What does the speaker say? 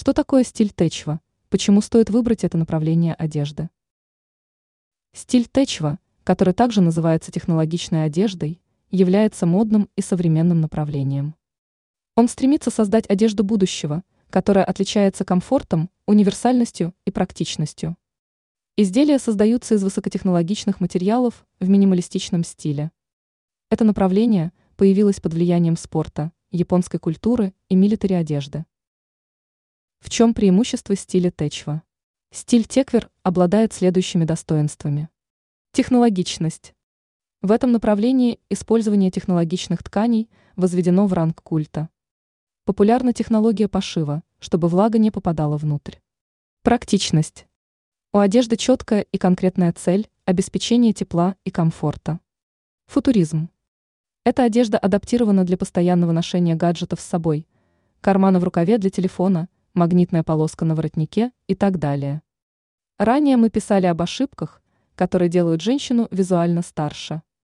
Что такое стиль Течва? Почему стоит выбрать это направление одежды? Стиль Течва, который также называется технологичной одеждой, является модным и современным направлением. Он стремится создать одежду будущего, которая отличается комфортом, универсальностью и практичностью. Изделия создаются из высокотехнологичных материалов в минималистичном стиле. Это направление появилось под влиянием спорта, японской культуры и милитари одежды. В чем преимущество стиля Течва? Стиль Теквер обладает следующими достоинствами. Технологичность. В этом направлении использование технологичных тканей возведено в ранг культа. Популярна технология пошива, чтобы влага не попадала внутрь. Практичность. У одежды четкая и конкретная цель – обеспечение тепла и комфорта. Футуризм. Эта одежда адаптирована для постоянного ношения гаджетов с собой, кармана в рукаве для телефона – магнитная полоска на воротнике и так далее. Ранее мы писали об ошибках, которые делают женщину визуально старше.